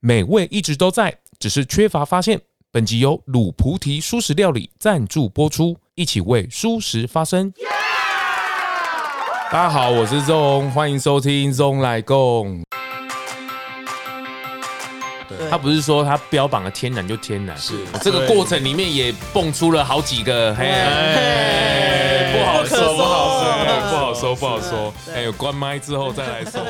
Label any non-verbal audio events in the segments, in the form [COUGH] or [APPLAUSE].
美味一直都在，只是缺乏发现。本集由卤菩提蔬食料理赞助播出，一起为蔬食发声。大家好，我是 ZONG，欢迎收听 ZONG 咙来共。他不是说他标榜的天然就天然，是这个过程里面也蹦出了好几个，嘿，不好说，不好说，不好说，不好说。还有关麦之后再来说。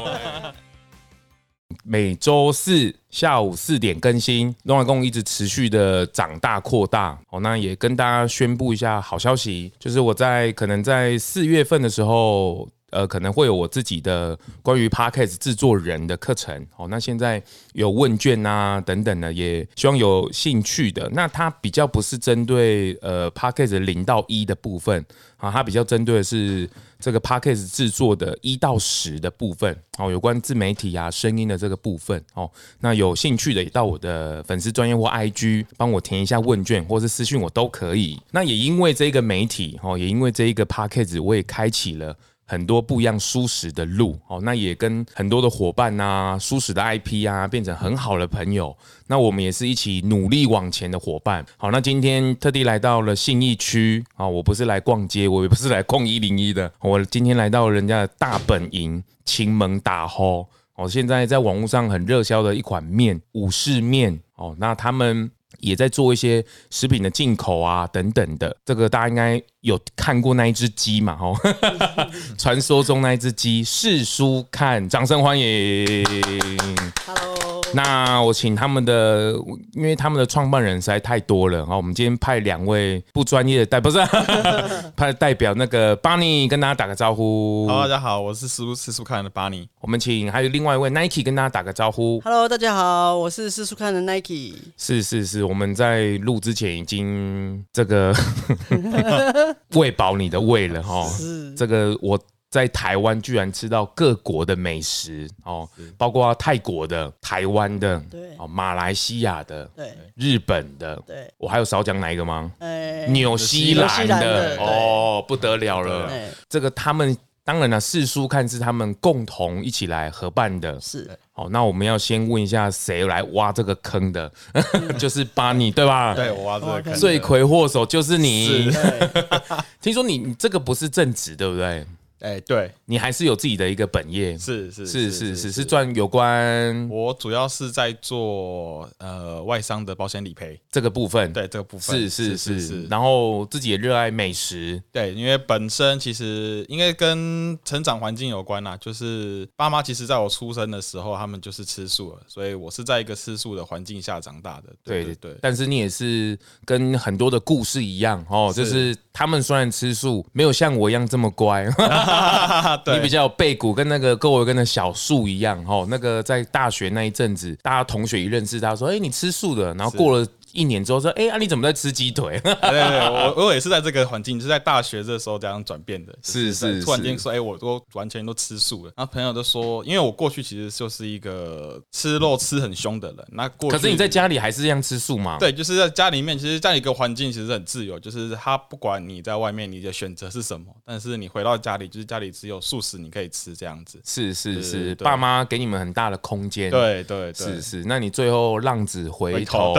每周四下午四点更新，咙来共一直持续的长大扩大。哦，那也跟大家宣布一下好消息，就是我在可能在四月份的时候。呃，可能会有我自己的关于 Podcast 制作人的课程，哦，那现在有问卷啊等等的，也希望有兴趣的。那它比较不是针对呃 Podcast 零到一的部分啊，它比较针对的是这个 Podcast 制作的一到十的部分，哦，有关自媒体啊声音的这个部分，哦，那有兴趣的也到我的粉丝专业或 IG 帮我填一下问卷，或是私讯我都可以。那也因为这个媒体，哦，也因为这一个 Podcast 我也开启了。很多不一样舒适的路哦，那也跟很多的伙伴呐、舒适的 IP 啊，变成很好的朋友。那我们也是一起努力往前的伙伴。好，那今天特地来到了信义区啊，我不是来逛街，我也不是来逛一零一的，我今天来到人家的大本营秦门大户。哦，现在在网络上很热销的一款面武士面哦，那他们。也在做一些食品的进口啊，等等的，这个大家应该有看过那一只鸡嘛？哦，[LAUGHS] 传说中那一只鸡，试书看，掌声欢迎。Hello。那我请他们的，因为他们的创办人实在太多了，好，我们今天派两位不专业的代，[LAUGHS] 不是派代表那个 Bonnie 跟大家打个招呼。好，大家好，我是试书试书看的 Bonnie。我们请还有另外一位 Nike 跟大家打个招呼。Hello，大家好，我是试书看的 Nike。是是是，我们在录之前已经这个 [LAUGHS] 喂饱你的胃了哈。是这个我。在台湾居然吃到各国的美食哦，包括泰国的、台湾的、对哦，马来西亚的、对日本的，对，我还有少讲哪一个吗？呃，纽西兰的哦，不得了了。这个他们当然了，四叔看是他们共同一起来合办的。是，好，那我们要先问一下，谁来挖这个坑的？[LAUGHS] 就是 Bonnie 对吧？对，我挖这个坑，罪魁祸首就是你。[LAUGHS] 听说你你这个不是正职，对不对？哎、欸，对，你还是有自己的一个本业，是是是是是是赚有关。我主要是在做呃外商的保险理赔这个部分，对这个部分是是是是。然后自己也热爱美食，对，因为本身其实应该跟成长环境有关啦，就是爸妈其实在我出生的时候，他们就是吃素了，所以我是在一个吃素的环境下长大的。对对对。但是你也是跟很多的故事一样哦，就是他们虽然吃素，没有像我一样这么乖。[LAUGHS] [LAUGHS] 你比较有背骨，跟那个各位跟那小树一样哦。那个在大学那一阵子，大家同学一认识他说：“哎，你吃素的。”然后过了。一年之后说，哎、欸，啊，你怎么在吃鸡腿？[LAUGHS] 对对对，我我也是在这个环境，就是在大学这时候这样转变的。是是，突然间说，哎、欸，我都完全都吃素了。然后朋友都说，因为我过去其实就是一个吃肉吃很凶的人。那过去可是你在家里还是这样吃素吗？对，就是在家里面，其实这样一个环境其实很自由，就是他不管你在外面你的选择是什么，但是你回到家里，就是家里只有素食你可以吃这样子。是是是，爸妈给你们很大的空间。对对对，是是。那你最后浪子回头。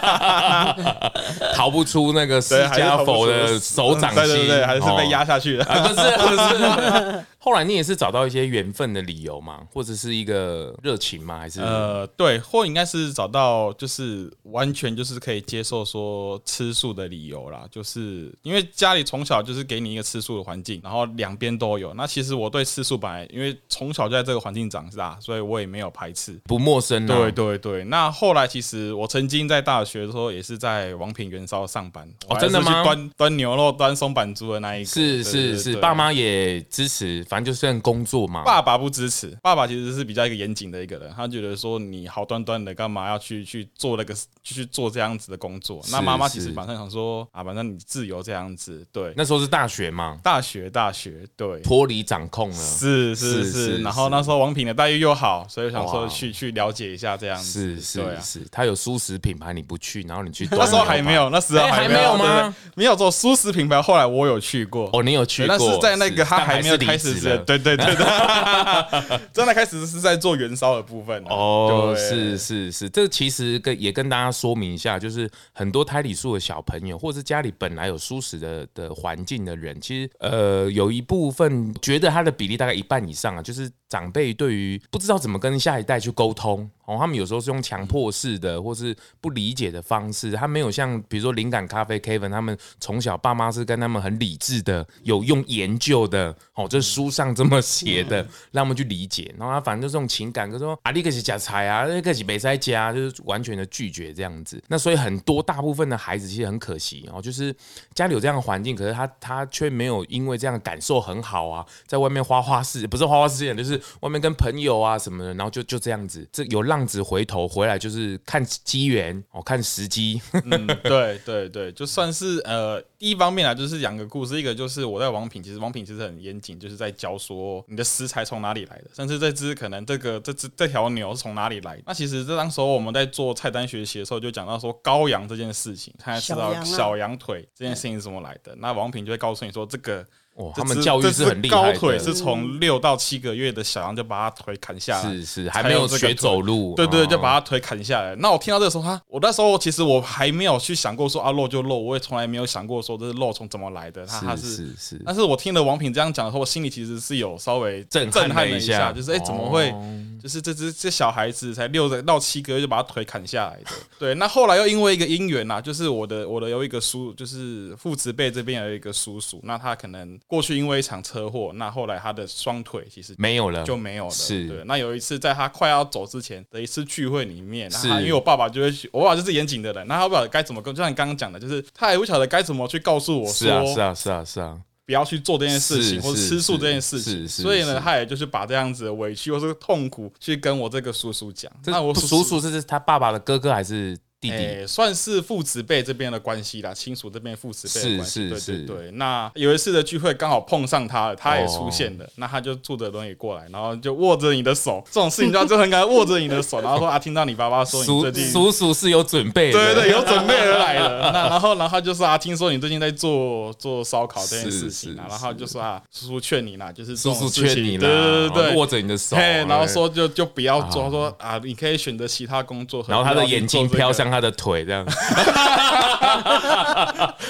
[LAUGHS] 逃不出那个释迦佛的手掌心，对对对，还是被压下去了。不是不是。后来你也是找到一些缘分的理由吗？或者是一个热情吗？还是呃，对，或应该是找到就是完全就是可以接受说吃素的理由啦。就是因为家里从小就是给你一个吃素的环境，然后两边都有。那其实我对吃素本来因为从小就在这个环境长大，所以我也没有排斥，不陌生。对对对。那后来其实我曾经在大学的时候也是在王品元烧上班。哦，真的吗？端端牛肉、端松板猪的那一个。是是是，爸妈也支持。反正就算工作嘛，爸爸不支持。爸爸其实是比较一个严谨的一个人，他觉得说你好端端的干嘛要去去做那个去做这样子的工作？那妈妈其实反正想说啊，反正你自由这样子。对，那时候是大学嘛，大学大学对，脱离掌控了。是是是，然后那时候王品的待遇又好，所以想说去去了解一下这样子。是是是，他有蔬食品牌你不去，然后你去 [LAUGHS] 那时候还没有，那时候还没有吗？没有做蔬食品牌，后来我有去过。哦，你有去过？但是在那个他还没有开始。了。对对对对，真的 [LAUGHS] 开始是在做元宵的部分哦，是是是，这其实跟也跟大家说明一下，就是很多胎里素的小朋友，或者是家里本来有蔬食的的环境的人，其实呃有一部分觉得他的比例大概一半以上啊，就是长辈对于不知道怎么跟下一代去沟通。哦，他们有时候是用强迫式的，或是不理解的方式。他没有像比如说灵感咖啡 Kevin 他们从小爸妈是跟他们很理智的，有用研究的。哦，这书上这么写的，让他们去理解。然后他反正就是用情感，就说啊，你可是假财啊，那个是没在家，就是完全的拒绝这样子。那所以很多大部分的孩子其实很可惜哦，就是家里有这样的环境，可是他他却没有因为这样感受很好啊，在外面花花世不是花花世界，就是外面跟朋友啊什么的，然后就就这样子，这有浪。子回头回来就是看机缘哦，看时机。嗯，对对对，就算是呃，第一方面啊，就是讲个故事。一个就是我在王品，其实王品其实很严谨，就是在教说你的食材从哪里来的，甚至这只可能这个这只这条牛是从哪里来的。那其实这当时候我们在做菜单学习的时候，就讲到说羔羊这件事情，他才知道小羊腿这件事情是怎么来的。那王品就会告诉你说这个。哦，他们教育是很厉害的。高腿是从六到七个月的小羊就把他腿砍下来，是是，还没有学走路，对对，就把他腿砍下来。那我听到这个时候，他，我那时候其实我还没有去想过说啊，肉就肉，我也从来没有想过说这是肉从怎么来的。他他是是是，但是我听了王品这样讲的时候，我心里其实是有稍微震震撼了一下，就是哎，怎么会？就是这只这小孩子才六到七个月就把他腿砍下来的。[LAUGHS] 对，那后来又因为一个因缘呐，就是我的我的有一个叔，就是父慈辈这边有一个叔叔，那他可能过去因为一场车祸，那后来他的双腿其实没有了，就没有了。是，对。那有一次在他快要走之前的一次聚会里面，是，因为我爸爸就会，我爸爸就是严谨的人，那他不晓得该怎么跟，就像你刚刚讲的，就是他也不晓得该怎么去告诉我说，是啊，是啊，是啊，是啊。不要去做这件事情，或者吃素这件事情，所以呢，他也就是把这样子的委屈或是痛苦去跟我这个叔叔讲。那我叔叔这是他爸爸的哥哥还是？弟弟、欸、算是父子辈这边的关系啦，亲属这边父子辈的关系。对对对。那有一次的聚会刚好碰上他了，他也出现了，哦、那他就坐着轮椅过来，然后就握着你的手，这种事情就就很敢握着你的手，然后说啊，听到你爸爸说你最近叔叔是有准备，对对对，有准备而来的。那然后然后就说啊，听说你最近在做做烧烤这件事情啊，然后就说啊，叔叔劝你啦，就是叔叔劝你啦，对对对，握着你的手，然后说就就不要做，说啊，你可以选择其他工作。然后他的眼睛飘向他的腿，这样。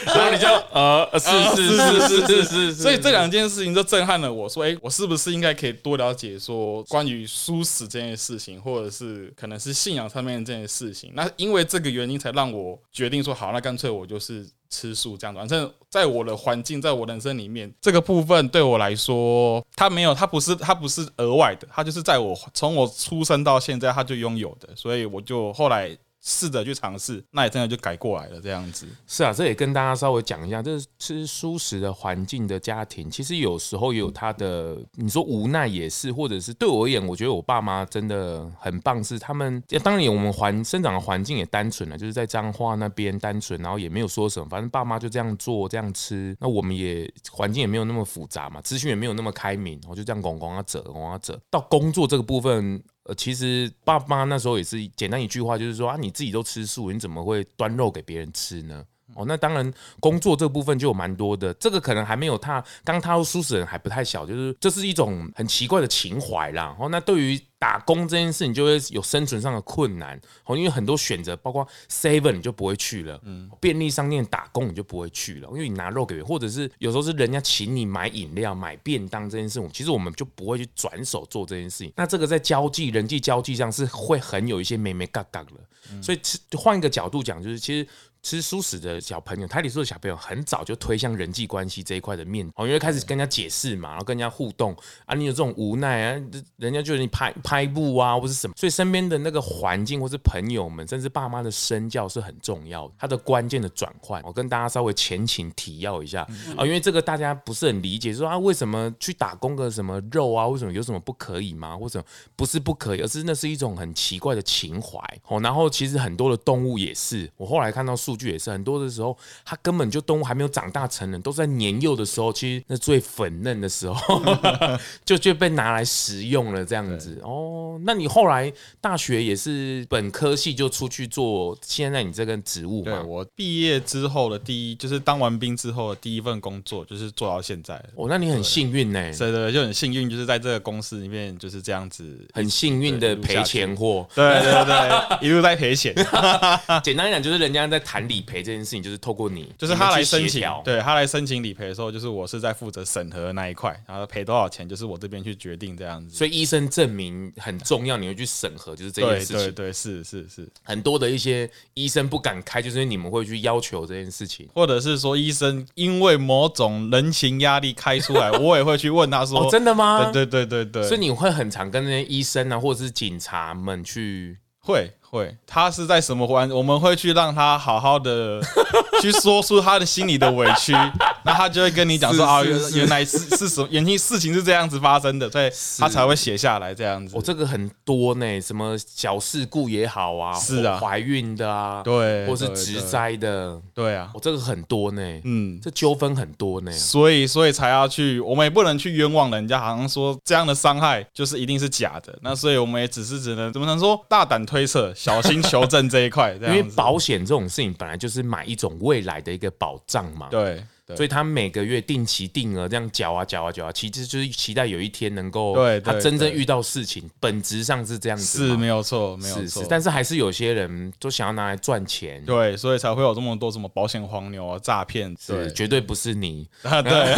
然后你就呃，是是是是是是，所以这两件事情就震撼了我，说，哎，我是不是应该可以多了解说关于蔬食这件事情，或者是可能是信仰上面这件事情？那因为这个原因，才让我决定说，好，那干脆我就是吃素这样子。反正在我的环境，在我人生里面，这个部分对我来说，它没有，它不是，它不是额外的，它就是在我从我出生到现在，它就拥有的，所以我就后来。试着去尝试，那也真的就改过来了，这样子。是啊，这也跟大家稍微讲一下，这是吃蔬食的环境的家庭，其实有时候也有他的，你说无奈也是，或者是对我而言，我觉得我爸妈真的很棒，是他们，当然我们环生长的环境也单纯了，就是在彰化那边单纯，然后也没有说什么，反正爸妈就这样做这样吃，那我们也环境也没有那么复杂嘛，资讯也没有那么开明，我就这样拱拱啊折拱啊折，到工作这个部分。其实爸妈那时候也是简单一句话，就是说啊，你自己都吃素，你怎么会端肉给别人吃呢？哦，那当然，工作这部分就有蛮多的，这个可能还没有踏刚踏入舒适人还不太小，就是这是一种很奇怪的情怀啦。哦，那对于打工这件事，你就会有生存上的困难哦，因为很多选择，包括 Seven 你就不会去了，嗯，便利商店打工你就不会去了，因为你拿肉给人，或者是有时候是人家请你买饮料、买便当这件事，其实我们就不会去转手做这件事情。那这个在交际、人际交际上是会很有一些眉眉角角的，嗯、所以换一个角度讲，就是其实。吃素食的小朋友，胎里素的小朋友，很早就推向人际关系这一块的面，哦，因为开始跟人家解释嘛，然后跟人家互动啊，你有这种无奈啊，人家觉得你拍拍布啊，或是什么，所以身边的那个环境或是朋友们，甚至爸妈的身教是很重要的，它的关键的转换。我跟大家稍微前情提要一下啊，因为这个大家不是很理解，说啊，为什么去打工个什么肉啊，为什么有什么不可以吗？或者不是不可以，而是那是一种很奇怪的情怀哦。然后其实很多的动物也是，我后来看到素。数据也是很多的时候，它根本就动物还没有长大成人，都在年幼的时候，其实那最粉嫩的时候 [LAUGHS] 就就被拿来食用了这样子。哦，那你后来大学也是本科系就出去做现在你这个职务吗？对，我毕业之后的第一就是当完兵之后的第一份工作就是做到现在。哦，那你很幸运呢。对对，就很幸运，就是在这个公司里面就是这样子，很幸运的赔钱货。对对对，一路在赔钱。[LAUGHS] 简单来讲，就是人家在谈理赔这件事情，就是透过你，就是他来申请，对他来申请理赔的时候，就是我是在负责审核的那一块，然后赔多少钱，就是我这边去决定这样子。所以医生证明很重要，你会去审核，就是这件事情。对对对，是是是，很多的一些医生不敢开，就是你们会去要求这件事情，或者是说医生因为某种人情压力开出来，我也会去问他说：“哦，真的吗？”对对对对对，所以你会很常跟那些医生啊，或者是警察们去会。会，他是在什么环？我们会去让他好好的 [LAUGHS] 去说出他的心里的委屈，[LAUGHS] 那他就会跟你讲说啊，原原来是是什么，原因事情是这样子发生的，所以他才会写下来这样子。我、哦、这个很多呢，什么小事故也好啊，是啊，怀孕的啊，对，或是职灾的，对啊，我、哦、这个很多呢，嗯，这纠纷很多呢，所以所以才要去，我们也不能去冤枉人家，好像说这样的伤害就是一定是假的，那所以我们也只是只能怎么能说大胆推测。小心求证这一块，[LAUGHS] 因为保险这种事情本来就是买一种未来的一个保障嘛。对。所以他每个月定期定额这样缴啊缴啊缴啊，其实就是期待有一天能够，对，他真正遇到事情，本质上是这样子，是没有错，没有错。但是还是有些人都想要拿来赚钱，对，所以才会有这么多什么保险黄牛啊、诈骗，对，绝对不是你。啊，[LAUGHS] 对，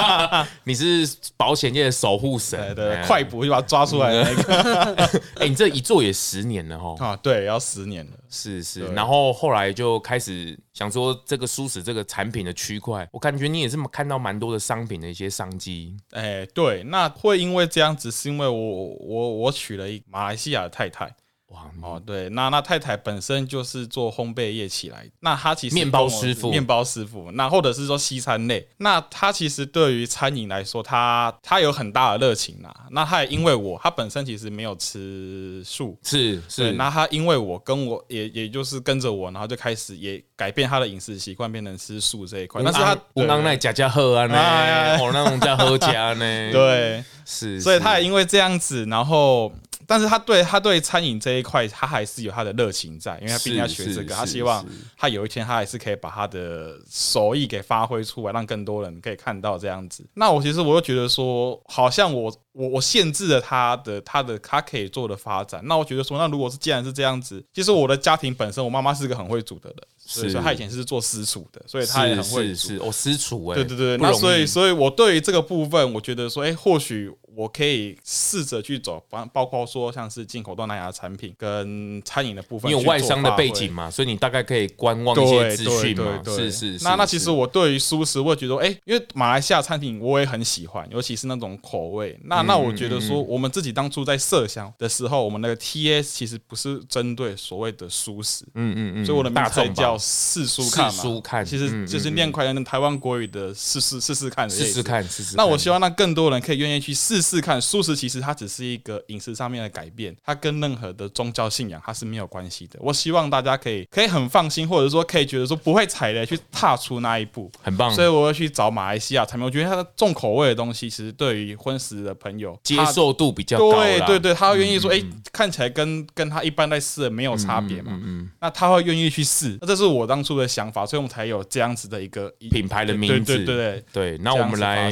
[LAUGHS] 你是保险业的守护神，对，快捕就把他抓出来的那个。[LAUGHS] 哎，你这一做也十年了哈，啊，对，要十年了，是是，然后后来就开始。想说这个舒适这个产品的区块，我感觉你也是看到蛮多的商品的一些商机。哎，对，那会因为这样子，是因为我我我娶了一马来西亚的太太。哇哦，对，那那太太本身就是做烘焙业起来，那她其实面包师傅，面包师傅，那或者是说西餐类，那她其实对于餐饮来说，她她有很大的热情呐。那她也因为我，她本身其实没有吃素，是是，那她因为我跟我也也就是跟着我，然后就开始也改变她的饮食习惯，变成吃素这一块。但是她我刚那家家喝啊，那哦那种叫喝家呢，[LAUGHS] 对，是，所以她也因为这样子，然后。但是他对他对餐饮这一块，他还是有他的热情在，因为他毕竟要学这个，他希望他有一天他还是可以把他的手艺给发挥出来，让更多人可以看到这样子。那我其实我又觉得说，好像我我我限制了他的他的他可以做的发展。那我觉得说，那如果是既然是这样子，其实我的家庭本身，我妈妈是个很会煮的人，所以说她以前是做私厨的，所以她也很会煮。是是，我私厨哎，对对对。那所以所以我对于这个部分，我觉得说，哎，或许。我可以试着去走，包包括说像是进口东南亚产品跟餐饮的部分。你有外商的背景嘛？所以你大概可以观望一些资讯嘛？是是是。那那其实我对于蔬食，我会觉得，哎、欸，因为马来西亚餐厅我也很喜欢，尤其是那种口味。那那我觉得说，我们自己当初在设想的时候，我们那个 TS 其实不是针对所谓的蔬食。嗯嗯嗯。所以我的名字叫试书看嘛。试蔬看，其实就是念快点台湾国语的试试试试看试试看试试。那我希望让更多人可以愿意去试。试试看，素食其实它只是一个饮食上面的改变，它跟任何的宗教信仰它是没有关系的。我希望大家可以可以很放心，或者说可以觉得说不会踩雷去踏出那一步，很棒。所以我会去找马来西亚产品，我觉得它的重口味的东西，其实对于荤食的朋友接受度比较高。对对对，他会愿意说，哎、嗯嗯欸，看起来跟跟他一般在试的没有差别嘛。嗯，嗯，嗯，那他会愿意去试，那这是我当初的想法，所以我们才有这样子的一个品牌的名字。对对对对，对，那我们来。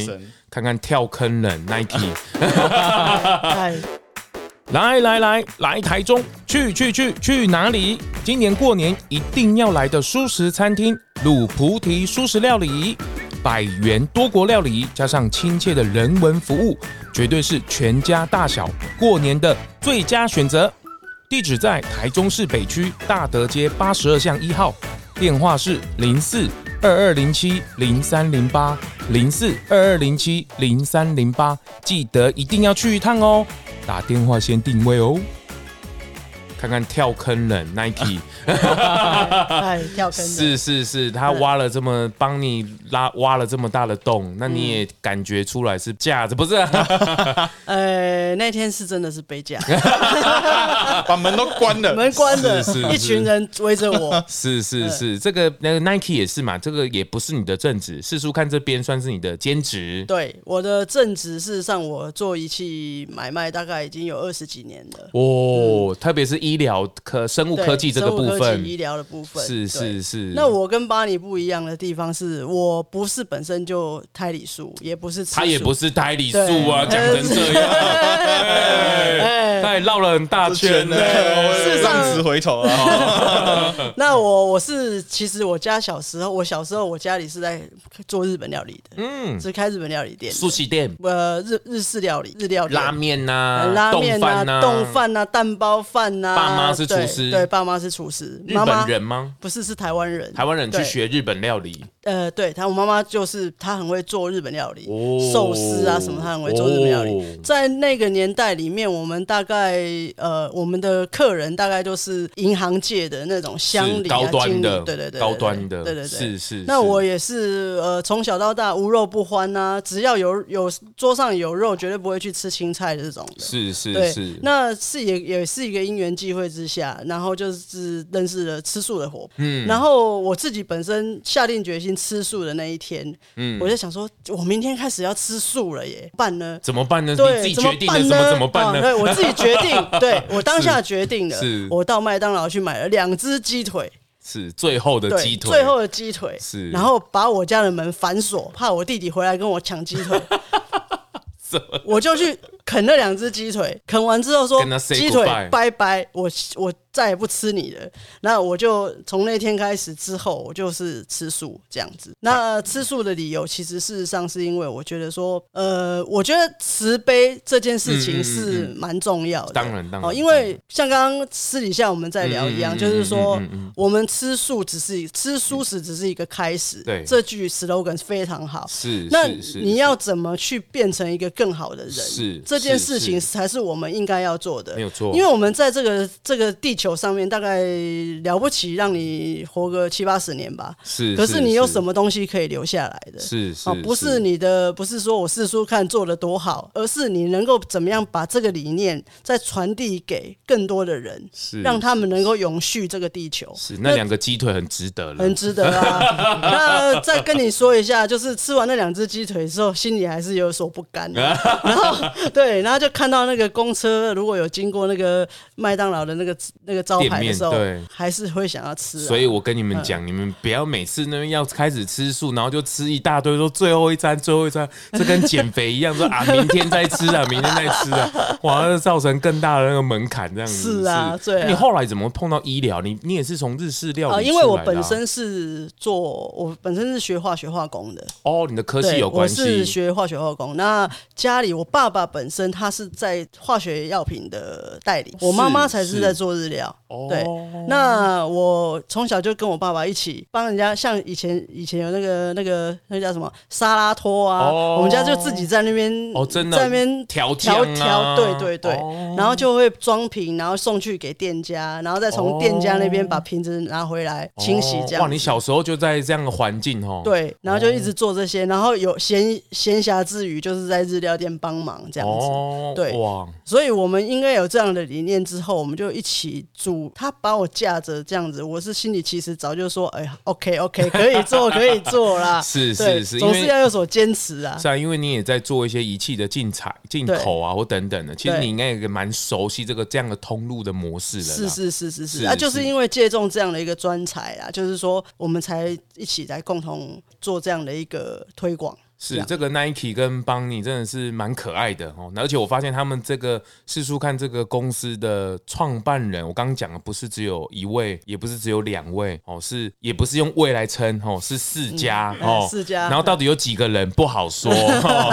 看看跳坑人 Nike，[LAUGHS] 来来来来台中，去去去去哪里？今年过年一定要来的素食餐厅卤菩提素食料理，百元多国料理加上亲切的人文服务，绝对是全家大小过年的最佳选择。地址在台中市北区大德街八十二巷一号，电话是零四二二零七零三零八。零四二二零七零三零八，记得一定要去一趟哦！打电话先定位哦。看看跳坑人 Nike，[LAUGHS] 哎，跳坑。是是是，他挖了这么帮你拉挖了这么大的洞，那你也感觉出来是架子不是？[LAUGHS] 呃，那天是真的是背架，[LAUGHS] 把门都关了，门关了，是一群人围着我。是是是，这个那个 Nike 也是嘛，这个也不是你的正职，四叔看这边算是你的兼职。对，我的正职事实上我做仪器买卖大概已经有二十几年了。哦，特别是医疗科、生物科技这个部分，医疗的部分是是是。那我跟巴尼不一样的地方是，我不是本身就胎里素，也不是他也不是胎里素啊，讲成这样，[LAUGHS] 他也绕了很大圈呢，浪子回头啊。[LAUGHS] 那我我是其实我家小时候，我小时候我家里是在做日本料理的，嗯，是开日本料理店，寿喜店，呃，日日式料理，日料理，拉面呐，拉面呐，冻饭呐，蛋包饭呐。爸妈是厨师，对，爸妈是厨师。日本人吗？不是，是台湾人。台湾人去学日本料理。呃，对他，我妈妈就是她很会做日本料理，寿司啊什么，她很会做日本料理。在那个年代里面，我们大概呃，我们的客人大概都是银行界的那种乡里啊，高端的，对对对，高端的，对对对，是是。那我也是呃，从小到大无肉不欢呐，只要有有桌上有肉，绝对不会去吃青菜的这种的。是是是。那是也也是一个因缘际会之下，然后就是认识了吃素的伙伴。嗯。然后我自己本身下定决心。吃素的那一天，嗯，我就想说，我明天开始要吃素了耶，办呢？怎么办呢？对，你自己决定的，怎么怎么办呢？对，我自己决定，[LAUGHS] 对我当下决定的，是我到麦当劳去买了两只鸡腿，是最后的鸡腿，最后的鸡腿，是，然后把我家的门反锁，怕我弟弟回来跟我抢鸡腿，[LAUGHS] 我就去啃了两只鸡腿，啃完之后说鸡腿拜拜，我我。再也不吃你了，那我就从那天开始之后，我就是吃素这样子。那吃素的理由，其实事实上是因为我觉得说，呃，我觉得慈悲这件事情是蛮重要的。当然，当然，因为像刚刚私底下我们在聊一样，就是说，我们吃素只是吃素食只是一个开始。对，这句 slogan 非常好。是，那你要怎么去变成一个更好的人？是这件事情才是我们应该要做的。没有错，因为我们在这个这个地球。上面大概了不起，让你活个七八十年吧。是，可是你有什么东西可以留下来的？是是，不是你的，不是说我四叔看做的多好，而是你能够怎么样把这个理念再传递给更多的人，是，让他们能够永续这个地球。是，那两个鸡腿很值得了，很值得啊。[LAUGHS] 那再跟你说一下，就是吃完那两只鸡腿之后，心里还是有所不甘。[LAUGHS] 然后对，然后就看到那个公车如果有经过那个麦当劳的那个那个。招牌的时候，对，还是会想要吃。所以我跟你们讲，你们不要每次那边要开始吃素，然后就吃一大堆，说最后一餐，最后一餐，这跟减肥一样，说啊，明天再吃啊，明天再吃啊，[LAUGHS] 哇，那造成更大的那个门槛，这样子。是啊，对。你后来怎么碰到医疗？你你也是从日式料理？啊因为我本身是做，我本身是学化学化工的。哦，你的科系有关系。我是学化学化工。那家里，我爸爸本身他是在化学药品的代理，我妈妈才是在做日料。对，那我从小就跟我爸爸一起帮人家，像以前以前有那个那个那叫什么沙拉托啊，我们家就自己在那边哦，真的在那边调调调，对对对，然后就会装瓶，然后送去给店家，然后再从店家那边把瓶子拿回来清洗这样。哇，你小时候就在这样的环境哦？对，然后就一直做这些，然后有闲闲暇之余就是在日料店帮忙这样子。对，哇，所以我们应该有这样的理念之后，我们就一起煮。他把我架着这样子，我是心里其实早就说，哎呀，OK OK，可以做，可以做啦。是是是，总是要有所坚持啊。是啊，因为你也在做一些仪器的进采、进口啊，或等等的。其实你应该也蛮熟悉这个这样的通路的模式的。是是是是是，啊，就是因为借重这样的一个专才啊，就是说我们才一起来共同做这样的一个推广。是这个 Nike 跟邦尼真的是蛮可爱的哦，而且我发现他们这个四叔看这个公司的创办人，我刚刚讲的不是只有一位，也不是只有两位哦，是也不是用位来称哦，是四家哦，四家，然后到底有几个人不好说，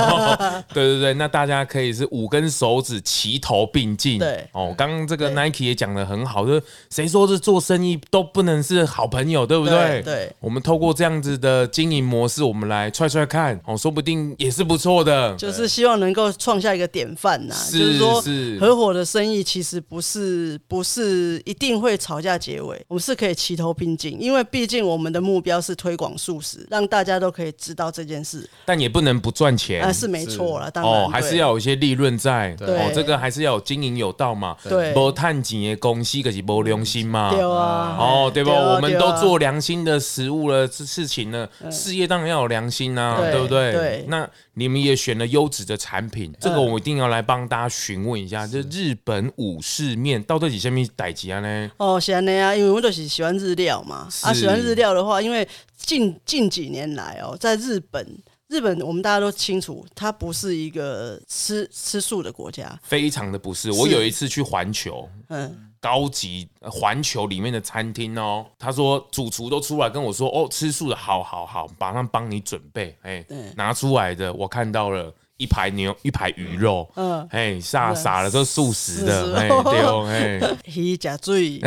[LAUGHS] 对对对，那大家可以是五根手指齐头并进，对哦，刚刚这个 Nike 也讲的很好，就是谁说是做生意都不能是好朋友，对不对？对，我们透过这样子的经营模式，我们来踹踹看哦。哦，说不定也是不错的。就是希望能够创下一个典范呐，就是说合伙的生意其实不是不是一定会吵架结尾，我们是可以齐头并进，因为毕竟我们的目标是推广素食，让大家都可以知道这件事。但也不能不赚钱啊，是没错了，当然哦，还是要有一些利润在。哦，这个还是要有经营有道嘛。对，无探钱的公司可是无良心嘛。对啊，哦，对吧？我们都做良心的食物了，这事情了，事业当然要有良心呐，对不对？对，那。你们也选了优质的产品，这个我一定要来帮大家询问一下。这日本武士面到底是什么代级啊？呢？哦，是安尼啊，因为我就是喜欢日料嘛。啊，喜欢日料的话，因为近近几年来哦，在日本，日本我们大家都清楚，它不是一个吃吃素的国家，非常的不是。我有一次去环球，嗯。高级环球里面的餐厅哦，他说主厨都出来跟我说哦，吃素的好好好，马上帮你准备，哎，拿出来的我看到了。一排牛，一排鱼肉，嗯，哎，傻傻了都素食的，哎，对哦，哎，[LAUGHS] 鱼加水，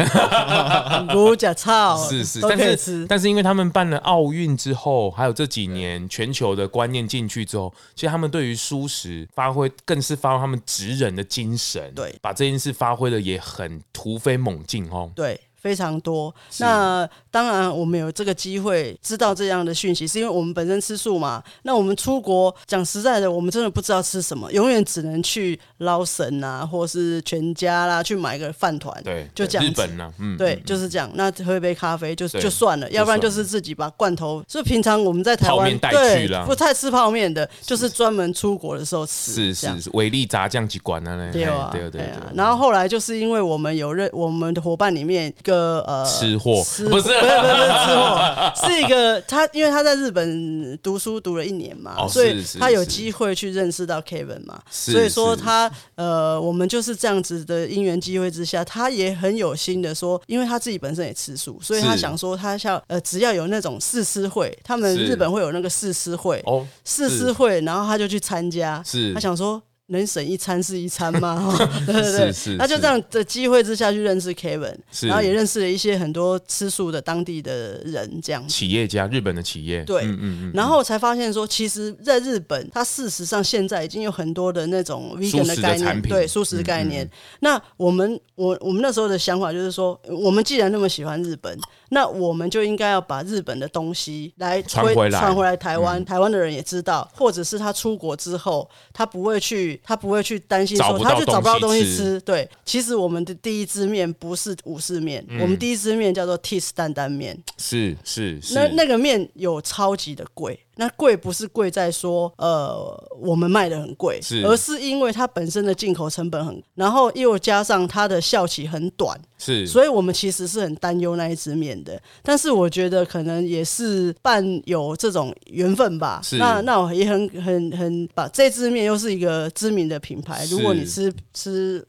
[LAUGHS] 牛加草，是是，但是但是因为他们办了奥运之后，还有这几年全球的观念进去之后，其实他们对于素食发挥更是发挥他们职人的精神，对，把这件事发挥的也很突飞猛进哦，对。非常多。那当然，我们有这个机会知道这样的讯息，是因为我们本身吃素嘛。那我们出国，讲实在的，我们真的不知道吃什么，永远只能去捞神啊，或是全家啦，去买个饭团。对，就这样子。日本呢、啊，嗯，对，就是这样。那喝一杯咖啡就就算了，要不然就是自己把罐头。所以平常我们在台湾对不太吃泡面的，就是专门出国的时候吃。是是是，维力炸酱机关呢？对啊，对对对。然后后来就是因为我们有认我们的伙伴里面。个呃，吃货。不是。不是不是吃货，是一个他，因为他在日本读书读了一年嘛，所以他有机会去认识到 Kevin 嘛，所以说他呃，我们就是这样子的因缘机会之下，他也很有心的说，因为他自己本身也吃素，所以他想说他像呃，只要有那种试吃会，他们日本会有那个试吃会。哦，试吃会，然后他就去参加，是。他想说。能省一餐是一餐吗？[LAUGHS] 对对对，那就这样的机会之下去认识 Kevin，然后也认识了一些很多吃素的当地的人，这样。企业家，日本的企业，对，嗯嗯，然后才发现说，其实在日本，它事实上现在已经有很多的那种 vegan 的概念，对，素食概念。那我们我我们那时候的想法就是说，我们既然那么喜欢日本。那我们就应该要把日本的东西来传回来，传回来台湾，台湾的人也知道，或者是他出国之后，他不会去，他不会去担心说他就找不到东西吃。对，其实我们的第一支面不是武士面，我们第一支面叫做 Teeth 担担面，是是，那那个面有超级的贵。那贵不是贵在说，呃，我们卖的很贵，是而是因为它本身的进口成本很，然后又加上它的效期很短，是，所以我们其实是很担忧那一只面的。但是我觉得可能也是伴有这种缘分吧。是，那那我也很很很把这只面又是一个知名的品牌。如果你吃吃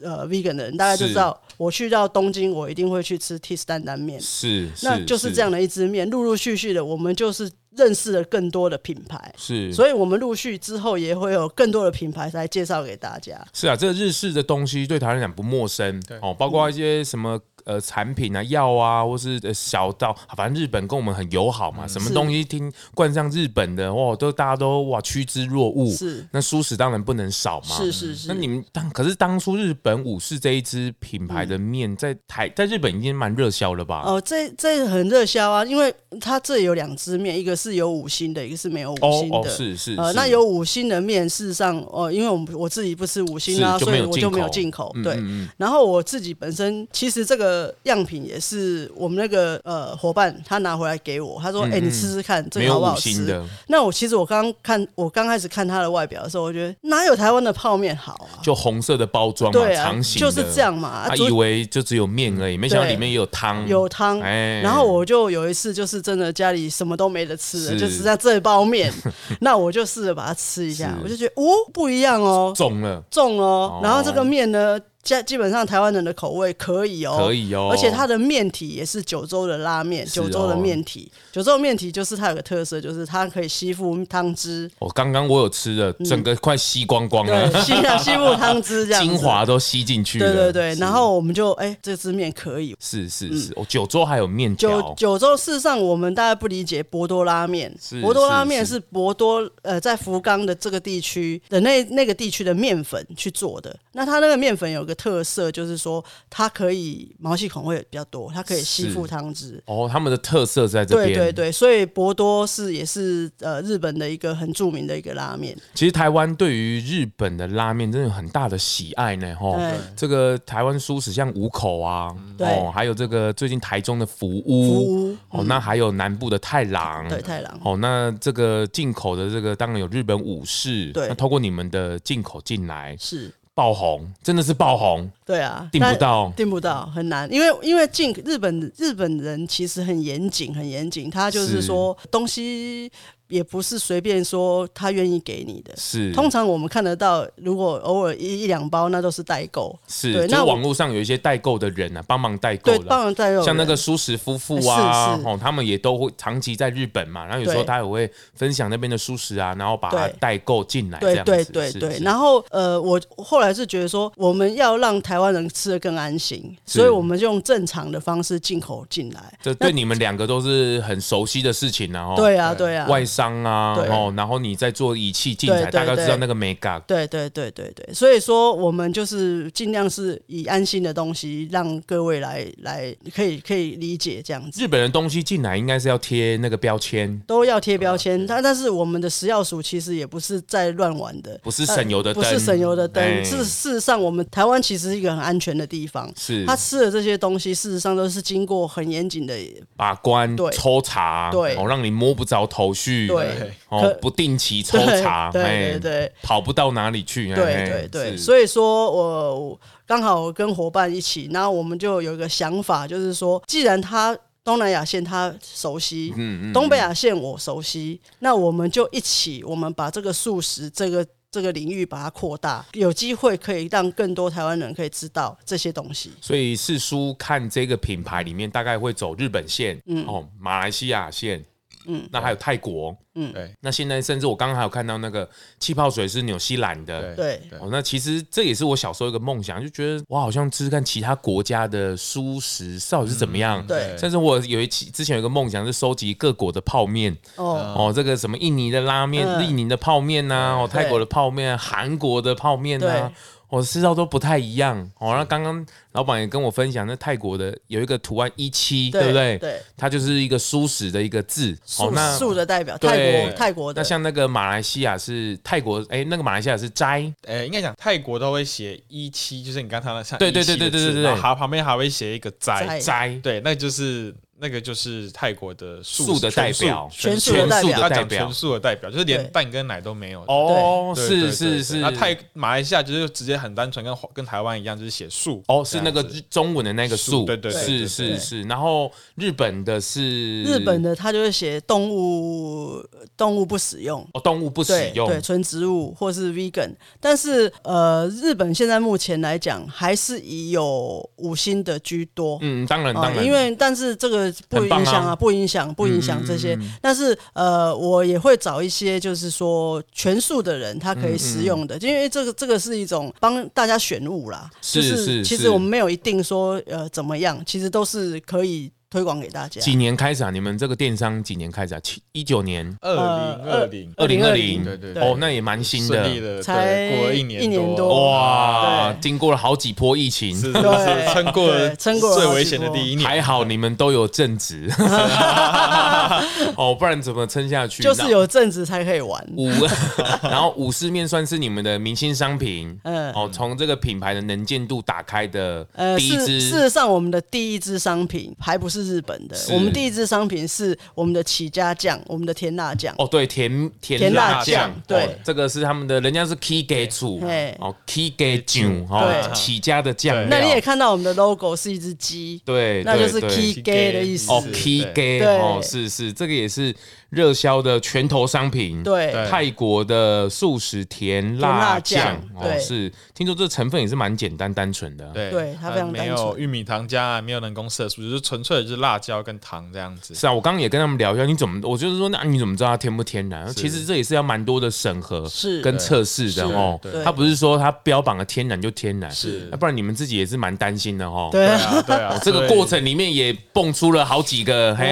呃 vegan 的人，大概就知道，我去到东京，我一定会去吃担担面。是，那就是这样的一支面，陆陆续续的，我们就是。认识了更多的品牌，是，所以我们陆续之后也会有更多的品牌来介绍给大家。是啊，这个日式的东西对台湾人讲不陌生，对哦，包括一些什么。呃，产品啊，药啊，或是呃小到，反正日本跟我们很友好嘛，嗯、什么东西听冠上日本的，哇，都大家都哇趋之若鹜。是，那素食当然不能少嘛。是是是。那你们当可是当初日本武士这一支品牌的面在台在日本已经蛮热销了吧？哦，这这很热销啊，因为它这有两支面，一个是有五星的，一个是没有五星的。哦，哦是是。呃，那有五星的面，事实上，哦，因为我们我自己不吃五星啊，所以我就没有进口。对。然后我自己本身其实这个样品。也是我们那个呃伙伴，他拿回来给我，他说：“哎、嗯嗯欸，你试试看，这个好不好吃？”那我其实我刚看，我刚开始看它的外表的时候，我觉得哪有台湾的泡面好啊？就红色的包装嘛，对啊，长形就是这样嘛。他以为就只有面而已，没想到里面也有汤，有汤。哎，然后我就有一次就是真的家里什么都没得吃了，就只剩这包面，[LAUGHS] 那我就试着把它吃一下，我就觉得哦不一样哦，重了，重哦。然后这个面呢？基基本上台湾人的口味可以哦，可以哦，而且它的面体也是九州的拉面，九州的面体，九州面体就是它有个特色，就是它可以吸附汤汁。我刚刚我有吃的，整个快吸光光了，吸 [LAUGHS] 吸附汤汁这样，精华都吸进去。对对对，然后我们就哎，这支面可以，是是是，哦，九州还有面条。九九州事实上我们大家不理解博多拉面，博多拉面是博多呃在福冈的这个地区的那那个地区的面粉去做的，那它那个面粉有个特色就是。是说它可以毛细孔会比较多，它可以吸附汤汁。哦，他们的特色在这边。对对对，所以博多是也是呃日本的一个很著名的一个拉面。其实台湾对于日本的拉面真的有很大的喜爱呢，吼。这个台湾蔬食像五口啊，哦，还有这个最近台中的福屋，哦，那还有南部的太郎，对太郎。哦，那这个进口的这个当然有日本武士，对，那透过你们的进口进来是。爆红，真的是爆红。对啊，订不到，订不到，很难，因为因为进日本日本人其实很严谨，很严谨，他就是说是东西。也不是随便说他愿意给你的，是。通常我们看得到，如果偶尔一一两包，那都是代购，是对。那网络上有一些代购的人啊，帮忙代购，对，帮忙代购，像那个舒适夫妇啊，哦，他们也都会长期在日本嘛，然后有时候他也会分享那边的舒适啊，然后把它代购进来，对对对对。然后呃，我后来是觉得说，我们要让台湾人吃的更安心，所以我们就用正常的方式进口进来。这对你们两个都是很熟悉的事情，然后对啊对啊，外商。商啊，哦，然后你再做仪器进来，大概知道那个美感。对对对对对，所以说我们就是尽量是以安心的东西，让各位来来可以可以理解这样子。日本的东西进来应该是要贴那个标签，都要贴标签。但但是我们的食药署其实也不是在乱玩的，不是省油的灯，不是省油的灯。是事实上，我们台湾其实是一个很安全的地方。是，他吃的这些东西，事实上都是经过很严谨的把关、抽查，对，哦，让你摸不着头绪。对，哦，不定期抽查，对对对，跑不到哪里去。对对对，所以说我刚好跟伙伴一起，然后我们就有一个想法，就是说，既然他东南亚线他熟悉，嗯嗯，东北亚线我熟悉，那我们就一起，我们把这个素食这个这个领域把它扩大，有机会可以让更多台湾人可以知道这些东西。所以四叔看这个品牌里面，大概会走日本线，嗯哦，马来西亚线。嗯，那还有泰国，嗯，对，那现在甚至我刚刚还有看到那个气泡水是纽西兰的，对，哦，那其实这也是我小时候一个梦想，就觉得我好像吃吃看其他国家的蔬食到底是怎么样，对，甚至我有一期之前有一个梦想是收集各国的泡面，哦。哦，这个什么印尼的拉面、印尼的泡面呐，哦，泰国的泡面、韩国的泡面呐。我吃到都不太一样哦。那刚刚老板也跟我分享，那泰国的有一个图案一七，对不对？对，它就是一个蔬食的一个字，哦，那素的代表。泰国泰国的。那像那个马来西亚是泰国，哎，那个马来西亚是斋，哎，应该讲泰国都会写一七，就是你刚才那像对对对对对对对，然后旁边还会写一个斋斋，对，那就是。那个就是泰国的素的代表，全素的代表，他讲全素的代表，就是连蛋跟奶都没有。哦，是是是。那泰马来西亚就是直接很单纯，跟跟台湾一样，就是写素。哦，是那个中文的那个素。对对，是是是。然后日本的是日本的，他就是写动物动物不使用。哦，动物不使用，对，纯植物或是 vegan。但是呃，日本现在目前来讲，还是以有五星的居多。嗯，当然当然。因为但是这个。不影响啊，不影响，不影响这些。但是呃，我也会找一些就是说全素的人，他可以食用的，因为这个这个是一种帮大家选物啦。是是是。其实我们没有一定说呃怎么样，其实都是可以。推广给大家。几年开始啊？你们这个电商几年开始啊？七一九年，二零二零，二零二零，对对哦，那也蛮新的，才过了一年一年多哇！经过了好几波疫情，是撑过了撑过最危险的第一年，还好你们都有正职，[LAUGHS] 哦，不然怎么撑下去？就是有正职才可以玩。五，[LAUGHS] 然后五四面算是你们的明星商品，嗯，哦，从这个品牌的能见度打开的第一支，事实上我们的第一支商品还不是。是日本的。我们第一支商品是我们的起家酱，我们的甜辣酱。哦，对，甜甜辣酱，对，这个是他们的，人家是起家厝，哦，k 给酱，哦，起家的酱。那你也看到我们的 logo 是一只鸡，对，那就是 k 给的意思。哦，起家，哦，是是，这个也是。热销的拳头商品，对。泰国的素食甜辣酱，哦，是听说这成分也是蛮简单单纯的，对，它非常单纯，没有玉米糖加，没有人工色素，就是纯粹的就是辣椒跟糖这样子。是啊，我刚刚也跟他们聊一下，你怎么，我就是说，那你怎么知道它天不天然？其实这也是要蛮多的审核是。跟测试的哦。它不是说它标榜的天然就天然，是，不然你们自己也是蛮担心的哦。对啊，对啊，这个过程里面也蹦出了好几个嘿。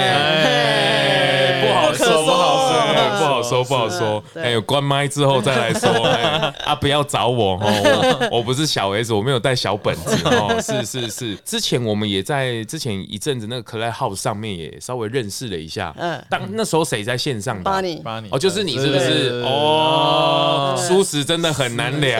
不好说，不好说，不好说，不好说。哎，关麦之后再来说。[LAUGHS] 啊，不要找我哦，我不是小 S，我没有带小本子哦。[LAUGHS] 是是是，之前我们也在之前一阵子那个 Clubhouse 上面也稍微认识了一下。嗯，当那时候谁在线上？巴尼，巴尼。哦，就是你，是不是？哦，舒适真的很难聊。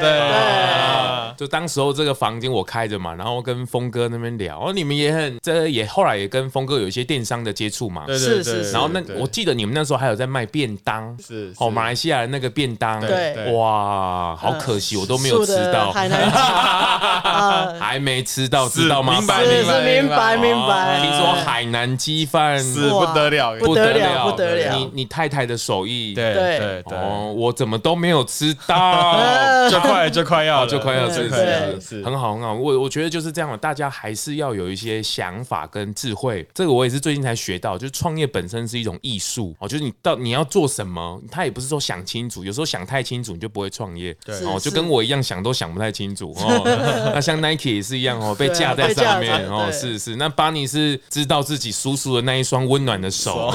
对。就当时候这个房间我开着嘛，然后跟峰哥那边聊，哦，你们也很这也后来也跟峰哥有一些电商的接触嘛，是是，然后那我记得你们那时候还有在卖便当，是哦，马来西亚的那个便当，对，哇，好可惜我都没有吃到，[LAUGHS] 还没吃到，知道吗？明白明白明白明白。听说海南鸡饭是不得了，不得了不得了，你你太太的手艺，对对。对，哦，我怎么都没有吃到，[LAUGHS] 就快就快要就快要吃。是是很好很好，我我觉得就是这样，大家还是要有一些想法跟智慧。这个我也是最近才学到，就是创业本身是一种艺术哦，就是你到你要做什么，他也不是说想清楚，有时候想太清楚你就不会创业。对哦，就跟我一样想都想不太清楚哦。[LAUGHS] 那像 Nike 也是一样哦，被架在上面哦，是是。那巴尼是知道自己叔叔的那一双温暖的手。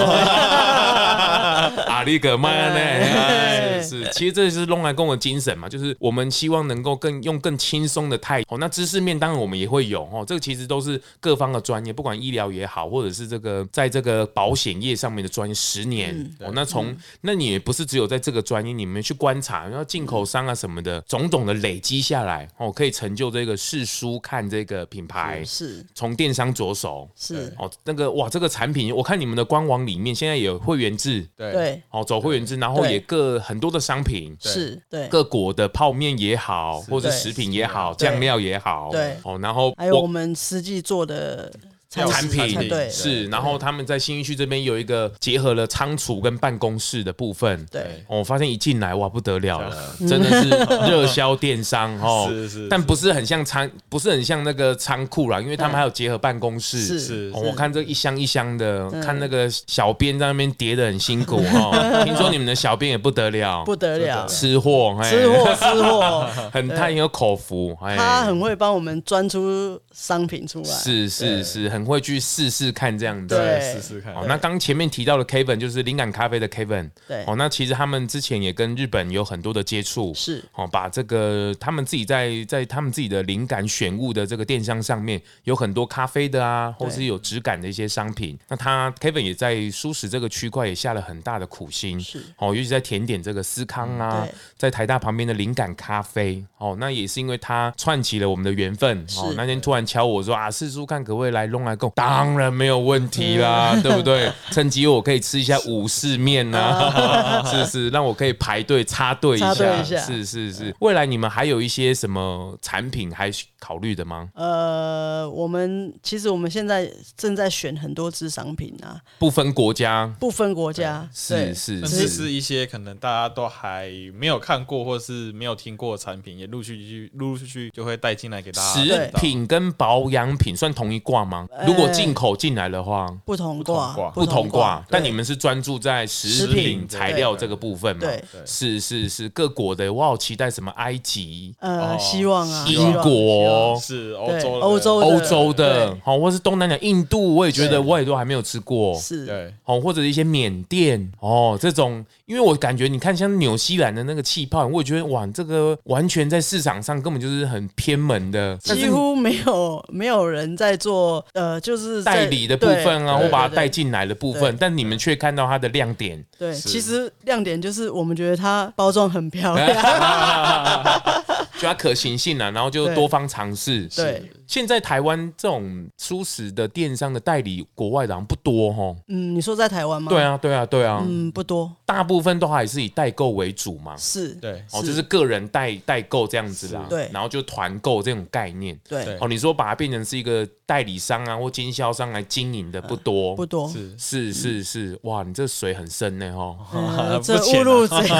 阿里格曼呢？是是，其实这就是弄来共的精神嘛，就是我们希望能够更用更。轻松的态度，那知识面当然我们也会有哦，这个其实都是各方的专业，不管医疗也好，或者是这个在这个保险业上面的专业，十年。哦，那从那你也不是只有在这个专业，你们去观察，然后进口商啊什么的，种种的累积下来哦，可以成就这个世书看这个品牌，是。从电商着手。是。哦，那个哇，这个产品我看你们的官网里面现在有会员制，对，哦走会员制，然后也各很多的商品是对。各国的泡面也好，或者食品。也好，酱料也好，对，哦，然后还有我们实际做的。产品对。是，然后他们在新一区这边有一个结合了仓储跟办公室的部分。对，我发现一进来哇不得了了，[LAUGHS] 真的是热销电商哦。[LAUGHS] 是是，但不是很像仓，不是很像那个仓库啦，因为他们还有结合办公室。是是，我看这一箱一箱的，看那个小编在那边叠的很辛苦哦。[LAUGHS] 听说你们的小编也不得了，不得了，吃货，吃货，吃货，很他很有口福，他很会帮我们钻出商品出来。是是是，很。会去试试看这样子，对，试试看。哦，那刚前面提到的 Kevin 就是灵感咖啡的 Kevin，对，哦，那其实他们之前也跟日本有很多的接触，是，哦，把这个他们自己在在他们自己的灵感选物的这个电商上面有很多咖啡的啊，或是有质感的一些商品。那他 Kevin 也在舒适这个区块也下了很大的苦心，是，哦，尤其在甜点这个思康啊，在台大旁边的灵感咖啡，哦，那也是因为他串起了我们的缘分，哦，那天突然敲我说啊，四叔看可不可以来弄来共。当然没有问题啦，[LAUGHS] 对不对？趁机我可以吃一下 [LAUGHS] 武士面呐，是是，让我可以排队插队一下，是是是。未来你们还有一些什么产品还考虑的吗？呃，我们其实我们现在正在选很多支商品啊，不分国家，不分国家，是是是，是一些可能大家都还没有看过或是没有听过的产品，也陆续去陆陆续续就会带进来给大家。食品跟保养品算同一挂吗？如果进口进来的话，不同挂，不同挂。但你们是专注在食品材料这个部分嘛？对，是是是，各国的，我好期待什么埃及，呃，希望啊，英国？是欧洲欧洲欧洲的，好，或是东南亚印度，我也觉得我也都还没有吃过，是，对，好，或者一些缅甸哦这种，因为我感觉你看像纽西兰的那个气泡，我也觉得哇，这个完全在市场上根本就是很偏门的，几乎没有没有人在做，呃，就是代理的部分啊，或把它带进来的部分，但你们却看到它的亮点。对，其实亮点就是我们觉得它包装很漂亮。就它可行性啊，然后就多方尝试。对，现在台湾这种舒适的电商的代理，国外的好像不多哈。嗯，你说在台湾吗？对啊，对啊，对啊。嗯，不多，大部分都还是以代购为主嘛。是，对，哦，就是个人代代购这样子啦。对，然后就团购这种概念。对，哦，你说把它变成是一个代理商啊或经销商来经营的不多，不多。是是是是，哇，你这水很深呢哈。[LAUGHS] 这误入贼。[LAUGHS]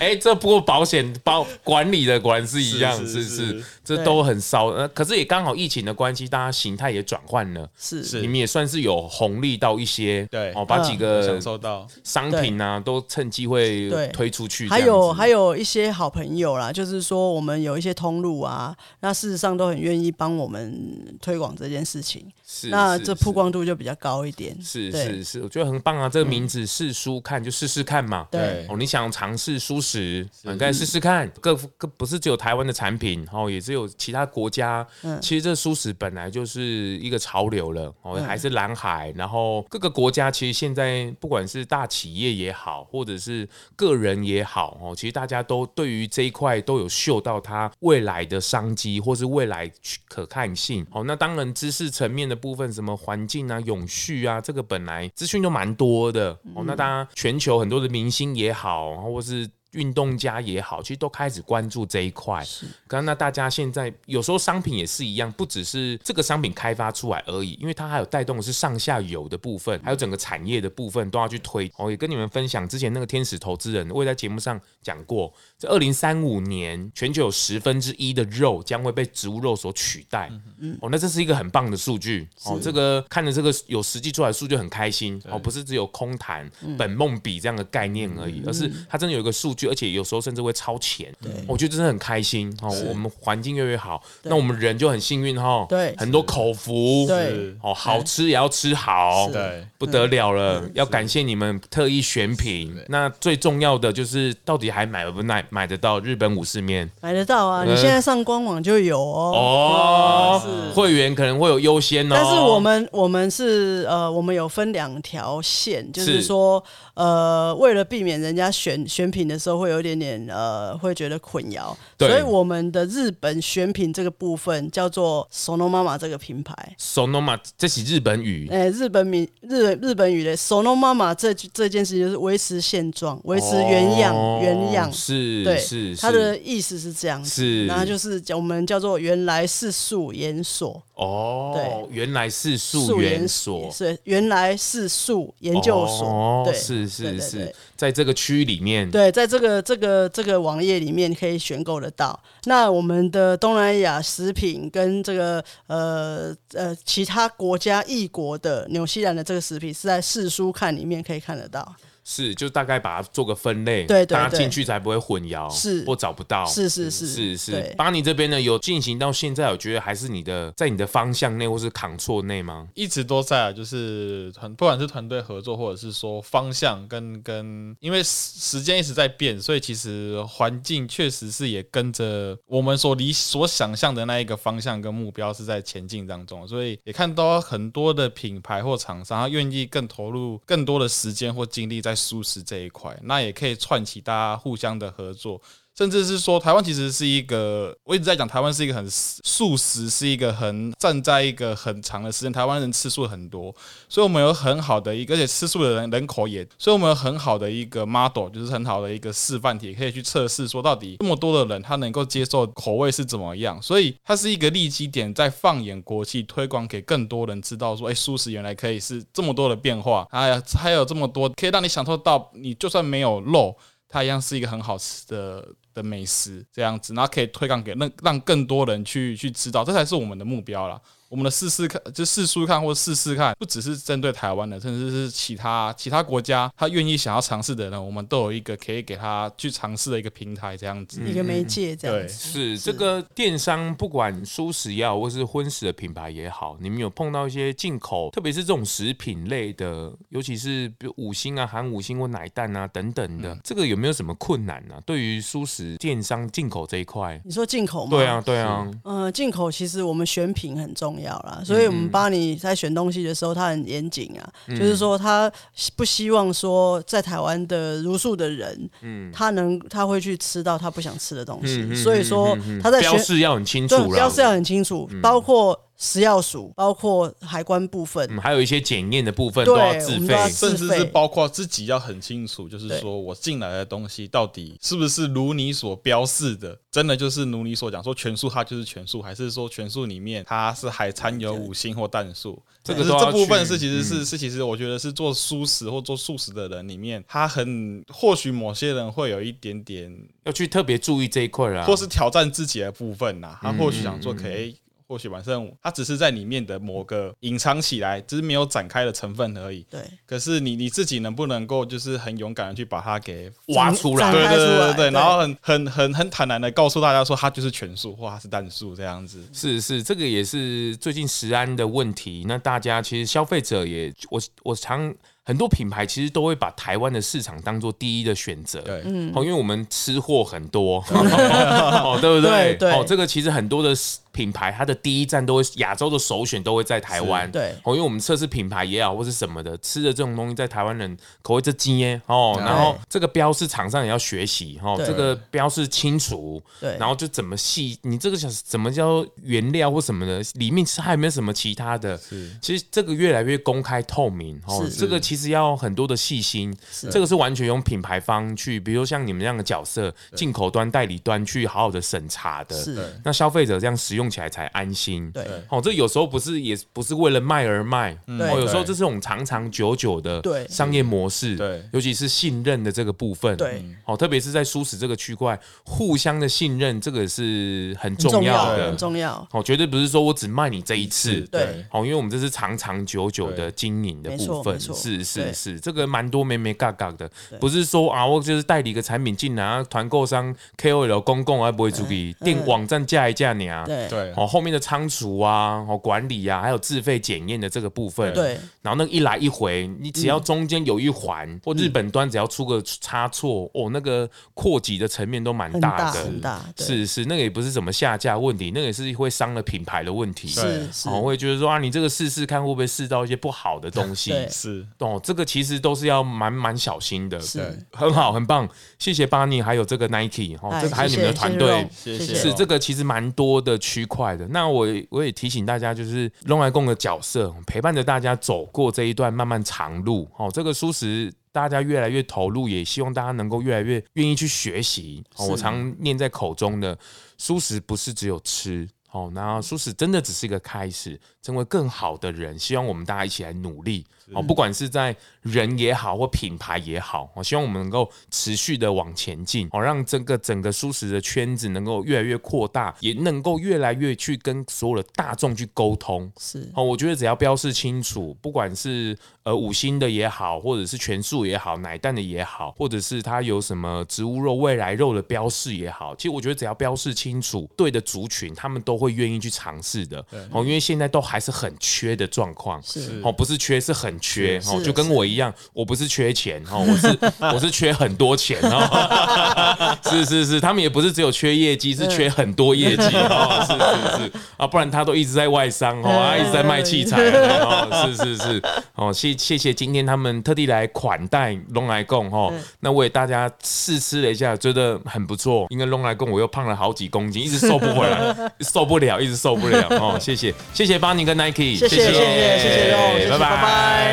哎，这不过保险包管理的果然是一样，是是，这都很烧。呃，可是也刚好疫情的关系，大家形态也转换了，是。是，你们也算是有红利到一些，对，哦，把几个享受到。商品啊，都趁机会推出去。还有还有一些好朋友啦，就是说我们有一些通路啊，那事实上都很愿意帮我们推广这件事情，是，那这曝光度就比较高一点。是是是，我觉得很棒啊，这个名字试书看就试试看嘛，对，哦，你想尝试蔬食，你可以试试看，各各不是只有台湾的产品，哦，也只有其他国家。嗯。其实这蔬食本来就是一个潮流了，哦，还是蓝海，然后各个国家其实现在不管是大企业也好，或者是个人也好，哦，其实大家都对于这一块都有嗅到它未来的商机，或是未来可看性。哦，那当然知识层面的部分，什么环境啊、永续啊，这个本来资讯都蛮多的。哦，那当然全球很多的明星也好，或是。运动家也好，其实都开始关注这一块。是，刚刚那大家现在有时候商品也是一样，不只是这个商品开发出来而已，因为它还有带动的是上下游的部分，还有整个产业的部分都要去推。我也跟你们分享，之前那个天使投资人，我也在节目上讲过，这二零三五年全球有十分之一的肉将会被植物肉所取代。嗯，哦，那这是一个很棒的数据。哦，这个看着这个有实际出来数据很开心。哦，不是只有空谈本梦比这样的概念而已，而是它真的有一个数据。而且有时候甚至会超前，对，我觉得真的很开心哦。我们环境越来越好，那我们人就很幸运哈。对，很多口福，对，哦，好吃也要吃好，对，不得了了，要感谢你们特意选品。那最重要的就是到底还买不买买得到日本武士面？买得到啊，你现在上官网就有哦。哦，会员可能会有优先哦。但是我们我们是呃，我们有分两条线，就是说呃，为了避免人家选选品的时候。都会有一点点呃，会觉得困扰，所以我们的日本选品这个部分叫做 Sonomama 这个品牌。Sonoma 这是日本语，哎，日本名日日本语的 Sonomama 这这件事情就是维持现状，维持原样、哦、原样，是对，是它的意思是这样子，是，然后就是叫我们叫做原来是素研所。哦，对，原来是素研所，是原来是素研究所，对，是是是，在这个区域里面，对，在这个这个这个网页里面可以选购到。那我们的东南亚食品跟这个呃呃其他国家异国的纽西兰的这个食品是在四书看里面可以看得到。是，就大概把它做个分类，对，大家进去才不会混淆，是或找不到，是是是是是。巴尼这边呢，有进行到现在，我觉得还是你的在你的方向内，或是 control 内吗？一直都在啊，就是团，不管是团队合作，或者是说方向跟跟，因为时间一直在变，所以其实环境确实是也跟着我们所理所想象的那一个方向跟目标是在前进当中，所以也看到很多的品牌或厂商，他愿意更投入更多的时间或精力在。舒适这一块，那也可以串起大家互相的合作，甚至是说，台湾其实是一个，我一直在讲，台湾是一个很素食，是一个很站在一个很长的时间，台湾人吃素很多，所以我们有很好的一个，而且吃素的人人口也，所以我们有很好的一个 model，就是很好的一个示范体，可以去测试说到底这么多的人他能够接受口味是怎么样，所以它是一个利基点，在放眼国际推广给更多人知道说，哎，素食原来可以是这么多的变化，哎呀，还有这么多可以让你享受到，你就算没有肉，它一样是一个很好吃的。的美食这样子，然后可以推广给那让更多人去去知道，这才是我们的目标啦。我们的试试看，就试书看或试试看，不只是针对台湾的，甚至是其他其他国家，他愿意想要尝试的人，我们都有一个可以给他去尝试的一个平台，这样子，一个媒介，这样子。对，是这个电商，不管蔬食也好，或是荤食的品牌也好，你们有碰到一些进口，特别是这种食品类的，尤其是比如五星啊、含五星或奶蛋啊等等的，这个有没有什么困难呢？对于蔬食电商进口这一块，你说进口吗？对啊，对啊。呃，进口其实我们选品很重重要啦。所以我们巴尼在选东西的时候，他很严谨啊，嗯、就是说他不希望说在台湾的茹素的人，嗯，他能他会去吃到他不想吃的东西。嗯、所以说他在选标示要很清楚，标示要很清楚，嗯、包括。食药署包括海关部分，嗯，还有一些检验的部分都要自费，甚至是包括自己要很清楚，就是说我进来的东西到底是不是如你所标示的，真的就是如你所讲说全素它就是全素，还是说全素里面它是还掺有五星或蛋素？这个是这部分是其实是是其实我觉得是做素食或做素食的人里面，他很或许某些人会有一点点要去特别注意这一块啊，或是挑战自己的部分呐，他或许想说可以。或许反正它只是在里面的某个隐藏起来，只是没有展开的成分而已。对。可是你你自己能不能够就是很勇敢的去把它给挖出来？对对对对。然后很很很很坦然的告诉大家说，它就是全数或它是单数这样子。是是，这个也是最近食安的问题。那大家其实消费者也，我我常。很多品牌其实都会把台湾的市场当做第一的选择，对，嗯，因为我们吃货很多，[LAUGHS] 哦，对不对？对，哦，这个其实很多的品牌，它的第一站都会亚洲的首选都会在台湾，对，哦，因为我们测试品牌也好或是什么的，吃的这种东西在台湾人口味这精耶，哦，然后这个标示厂商也要学习，哦，这个标示清楚，对，然后就怎么细，你这个想怎么叫原料或什么的，里面还有没有什么其他的？是，其实这个越来越公开透明，哦，这个其实。要很多的细心，这个是完全用品牌方去，比如像你们这样的角色，进口端、代理端去好好的审查的。是，那消费者这样使用起来才安心。对，哦，这有时候不是，也不是为了卖而卖。哦，有时候这是种长长久久的商业模式。对，尤其是信任的这个部分。对，哦，特别是在舒适这个区块，互相的信任，这个是很重要的，很重要。哦，绝对不是说我只卖你这一次。对，哦，因为我们这是长长久久的经营的部分。是。是是，这个蛮多眉眉嘎嘎的，不是说啊，我就是代理个产品进来，啊，团购商 KOL 公共还不会注意，订网站架一架你啊，对对，哦后面的仓储啊，哦管理啊，还有自费检验的这个部分，对，然后那一来一回，你只要中间有一环或日本端只要出个差错，哦那个扩级的层面都蛮大的，很大，是是，那个也不是什么下架问题，那个也是会伤了品牌的问题，是是，我会觉得说啊，你这个试试看会不会试到一些不好的东西，是。哦。这个其实都是要蛮蛮小心的，对，很好，很棒，谢谢巴尼，还有这个 Nike 哦，这个还有你们的团队，谢谢。是这个其实蛮多的区块的。那我我也提醒大家，就是龙来共的角色陪伴着大家走过这一段漫漫长路。哦，这个蔬食大家越来越投入，也希望大家能够越来越愿意去学习。哦，我常念在口中的素食不是只有吃。哦，那素食真的只是一个开始，成为更好的人，希望我们大家一起来努力。哦，不管是在人也好，或品牌也好，我希望我们能够持续的往前进，哦，让这个整个舒适的圈子能够越来越扩大，也能够越来越去跟所有的大众去沟通。是，哦，我觉得只要标示清楚，不管是呃五星的也好，或者是全素也好，奶蛋的也好，或者是它有什么植物肉、未来肉的标示也好，其实我觉得只要标示清楚，对的族群他们都会愿意去尝试的。哦，因为现在都还是很缺的状况，是，哦，不是缺，是很。缺哦，就跟我一样，我不是缺钱哦，我是 [LAUGHS] 我是缺很多钱哦，[LAUGHS] 是是是，他们也不是只有缺业绩，是缺很多业绩哦，是是是啊，不然他都一直在外商哦，他一直在卖器材 [LAUGHS] 哦，是是是哦，谢谢谢今天他们特地来款待龙来共哦，那我也大家试吃了一下，觉得很不错，因为龙来共我又胖了好几公斤，一直瘦不回来，受不了，一直受不了哦，谢谢谢谢邦尼跟 Nike，谢谢谢谢谢谢，拜拜。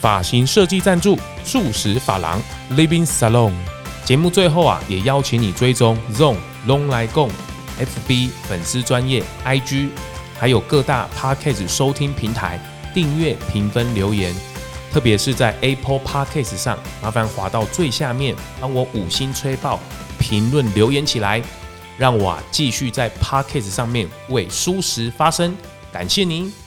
发型设计赞助素食发廊 Living Salon。节目最后啊，也邀请你追踪 ZONG 咙来共 FB 粉丝专业 IG，还有各大 Podcast 收听平台订阅、评分、留言。特别是在 Apple Podcast 上，麻烦滑到最下面，帮我五星吹爆，评论留言起来，让我啊继续在 Podcast 上面为舒适发声。感谢您。